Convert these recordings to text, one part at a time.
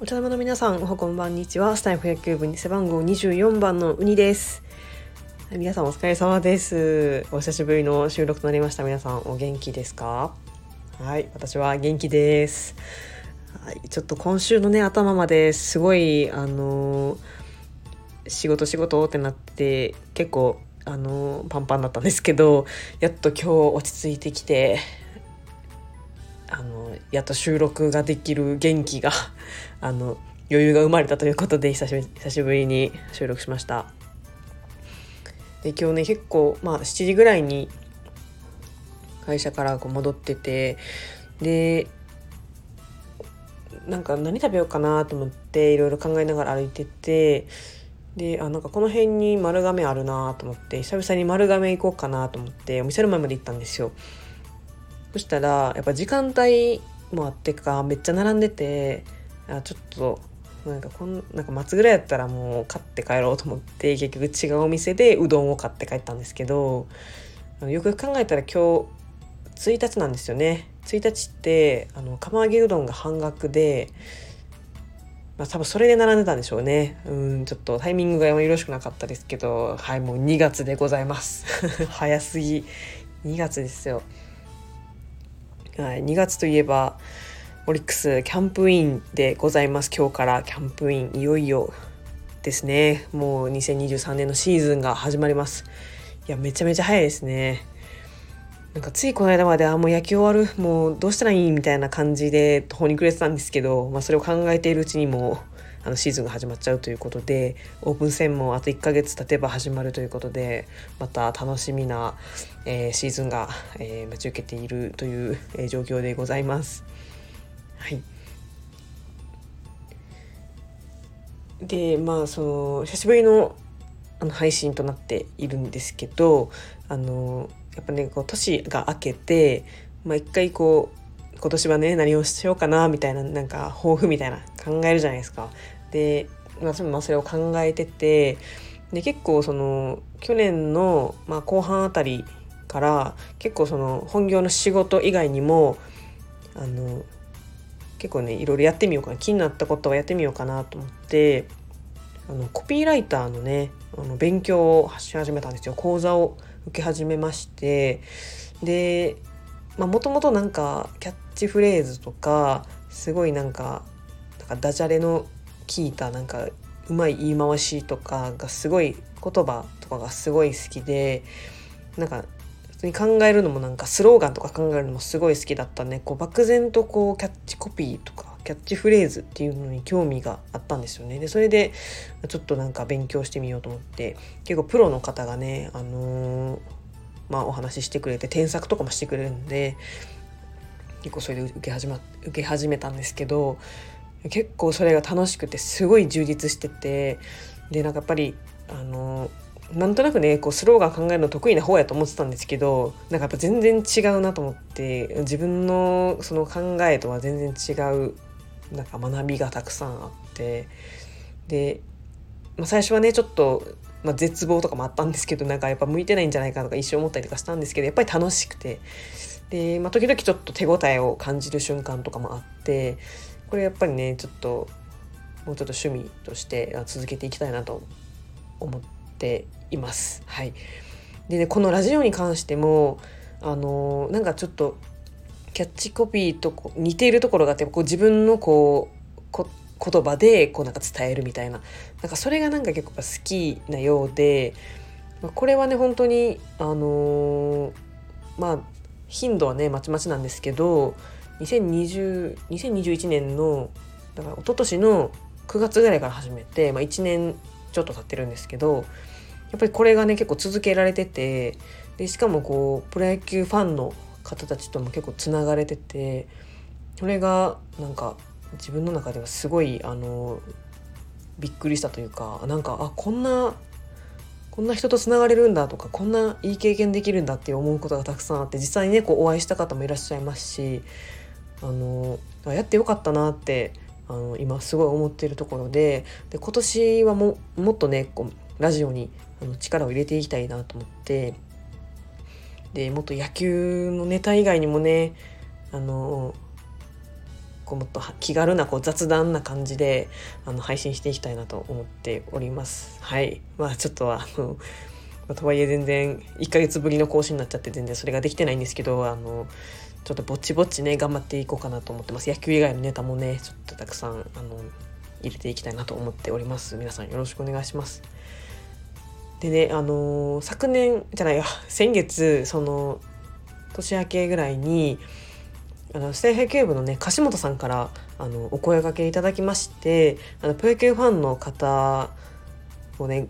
お茶玉の皆さんおはこんばんにちは。スタイフ野球部に背番号24番のウニです。皆さんお疲れ様です。お久しぶりの収録となりました。皆さんお元気ですか？はい私は元気です。はいちょっと今週のね頭まですごいあのー、仕事仕事ってなって結構あの、パンパンだったんですけどやっと今日落ち着いてきてあのやっと収録ができる元気が あの余裕が生まれたということで久しぶり久しぶりに収録しました。で今日ね結構まあ7時ぐらいに会社からこう戻っててでなんか何食べようかなと思っていろいろ考えながら歩いててであなんかこの辺に丸亀あるなと思って久々に丸亀行こうかなと思ってお店の前まで行ったんですよ。そしたらやっぱ時間帯もあってかめっちゃ並んでてあちょっとなんかこんなんか末ぐらいやったらもう買って帰ろうと思って結局違うお店でうどんを買って帰ったんですけどよく考えたら今日1日なんですよね。1日ってあの釜揚げうどんが半額で、まあ、多分それで並んでたんでしょうね。うんちょっとタイミングがよろしくなかったですけどはいもう2月でございます。早すぎ。2月ですよ。はい、2月といえばオリックスキャンプインでございます。今日からキャンプインいよいよですね。もう2023年のシーズンが始まります。いやめちゃめちゃ早いですね。なんかついこの間まであもう野球終わるもうどうしたらいいみたいな感じで途方に暮れてたんですけど、まあ、それを考えているうちにもあのシーズンが始まっちゃうということでオープン戦もあと1ヶ月経てば始まるということでまた楽しみな、えー、シーズンが、えー、待ち受けているという、えー、状況でございます。はいでまあその久しぶりのあの配信となっているんですけどあのやっぱねこう年が明けて、まあ、一回こう今年はね何をしようかなみたいななんか抱負みたいな考えるじゃないですか。で、まあ、それを考えててで結構その去年の、まあ、後半あたりから結構その本業の仕事以外にもあの結構ねいろいろやってみようかな気になったことはやってみようかなと思ってあのコピーライターのねあの勉強をし始めたんですよ講座を受け始めましてでもともとなんかキャッチフレーズとかすごいなんかなんかダジャレの効いたなんかうまい言い回しとかがすごい言葉とかがすごい好きでなんか普通に考えるのもなんかスローガンとか考えるのもすごい好きだったんでこう漠然とこうキャッチコピーとかキャッチフレーズっていうのに興味があったんですよね。でそれでちょっとなんか勉強してみようと思って結構プロの方がねあのーまあ、お話ししてくれて添削とかもしてくれるんで結構それで受け始,、ま、受け始めたんですけど結構それが楽しくてすごい充実しててでなんかやっぱりあのなんとなくねこうスローガン考えるの得意な方やと思ってたんですけどなんかやっぱ全然違うなと思って自分のその考えとは全然違うなんか学びがたくさんあってで、まあ、最初はねちょっとまあ、絶望とかもあったんですけどなんかやっぱ向いてないんじゃないかとか一瞬思ったりとかしたんですけどやっぱり楽しくてで、まあ、時々ちょっと手応えを感じる瞬間とかもあってこれやっぱりねちょっともうちょっと趣味として続けていきたいなと思っています。はい、でねこのラジオに関してもあのなんかちょっとキャッチコピーと似ているところがあってこう自分のこうこ言葉でこうなんか伝えるみたいな。なんかそれがなんか結構好きなようで、まあ、これはね本当にあのー、まあ頻度はねまちまちなんですけど2020 2021年のだから一昨年の9月ぐらいから始めて、まあ、1年ちょっと経ってるんですけどやっぱりこれがね結構続けられててでしかもこうプロ野球ファンの方たちとも結構つながれててそれがなんか自分の中ではすごいあのびっくりしたというかなんかあこんなこんな人とつながれるんだとかこんないい経験できるんだって思うことがたくさんあって実際にねこうお会いした方もいらっしゃいますしあのやってよかったなってあの今すごい思っているところでで今年はももっとねこうラジオにあの力を入れていきたいなと思ってでもっと野球のネタ以外にもねあのこうもっと気軽なこう雑談な感じであの配信していきたいなと思っております。はい。まあちょっとあのとはいえ全然1ヶ月ぶりの更新になっちゃって全然それができてないんですけどあのちょっとぼちぼちね頑張っていこうかなと思ってます。野球以外のネタもねちょっとたくさんあの入れていきたいなと思っております。皆さんよろしくお願いします。でねあのー、昨年じゃないや先月その年明けぐらいにあのステイヘキューブのね樫本さんからあのお声がけいただきましてあのプロ野球ファンの方をね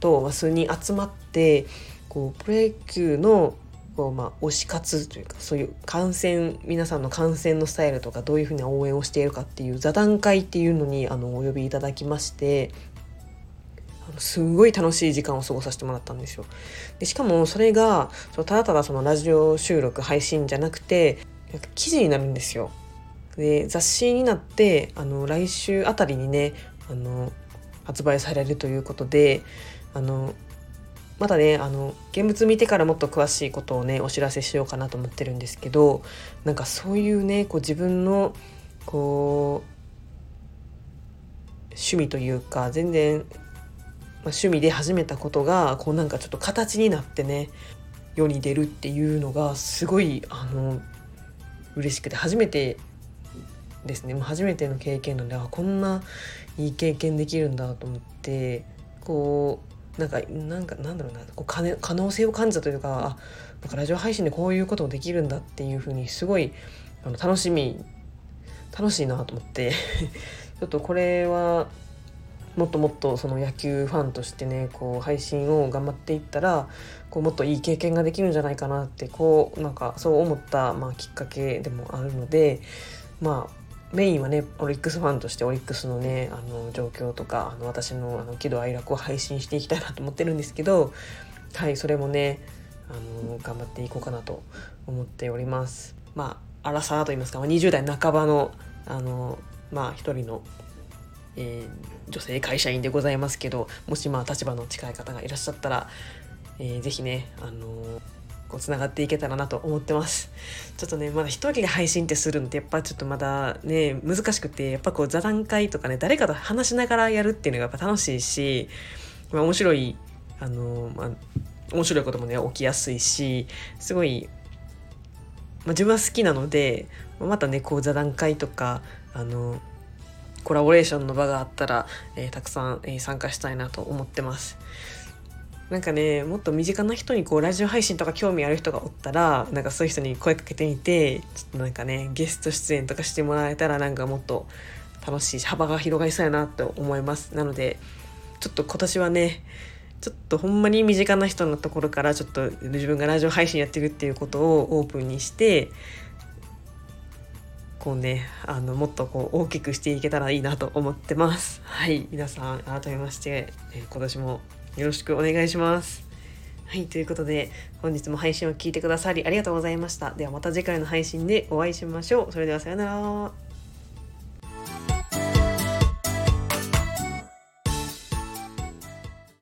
と数人集まってこうプロ野球のこう、まあ、推し活というかそういう観戦皆さんの観戦のスタイルとかどういうふうに応援をしているかっていう座談会っていうのにあのお呼びいただきましてすごい楽しい時間を過ごさせてもらったんですよ。でしかもそれがただただそのラジオ収録配信じゃなくて記事になるんですよ。で雑誌になってあの来週あたりにねあの発売されるということであのまだねあの現物見てからもっと詳しいことをねお知らせしようかなと思ってるんですけどなんかそういうねこう自分のこう趣味というか全然、趣味で始めたことがこうなんかちょっと形になってね世に出るっていうのがすごいあの嬉しくて初めてですね。初めての経験なのであこんないい経験できるんだと思ってこうなんかなんかなんだろうなこう可可能性を感じたというかあなんかラジオ配信でこういうこともできるんだっていうふうにすごいあの楽しみ楽しいなと思って。ちょっとこれはもっともっとその野球ファンとしてねこう配信を頑張っていったらこうもっといい経験ができるんじゃないかなってこうなんかそう思った、まあ、きっかけでもあるのでまあメインはねオリックスファンとしてオリックスのねあの状況とかあの私のあの喜怒哀楽を配信していきたいなと思ってるんですけどはいそれもねあの頑張っていこうかなと思っております。まあ、アラサーと言いますか、20代半ばのあのまあ一人のえー、女性会社員でございますけどもしまあ立場の近い方がいらっしゃったら、えー、ぜひね、あのー、こうつながっていけたらなと思ってます。ちょっとねまだ一人で配信ってするんってやっぱちょっとまだね難しくてやっぱこう座談会とかね誰かと話しながらやるっていうのがやっぱ楽しいし、まあ、面白いあのー、まあ面白いこともね起きやすいしすごい、まあ、自分は好きなのでまたねこう座談会とかあのコラボレーションの場があったら、えー、たくさん、えー、参加したいなと思ってます。なんかねもっと身近な人にこうラジオ配信とか興味ある人がおったらなんかそういう人に声かけてみてちょっとなんかねゲスト出演とかしてもらえたらなんかもっと楽しいし幅が広がりそうやなと思いますなのでちょっと今年はねちょっとほんまに身近な人のところからちょっと自分がラジオ配信やってるっていうことをオープンにしてこうねあのもっとこう大きくしていけたらいいなと思ってます。はい皆さん改めまして、え、今年もよろしくお願いします。はいということで本日も配信を聞いてくださりありがとうございました。ではまた次回の配信でお会いしましょう。それではさようなら。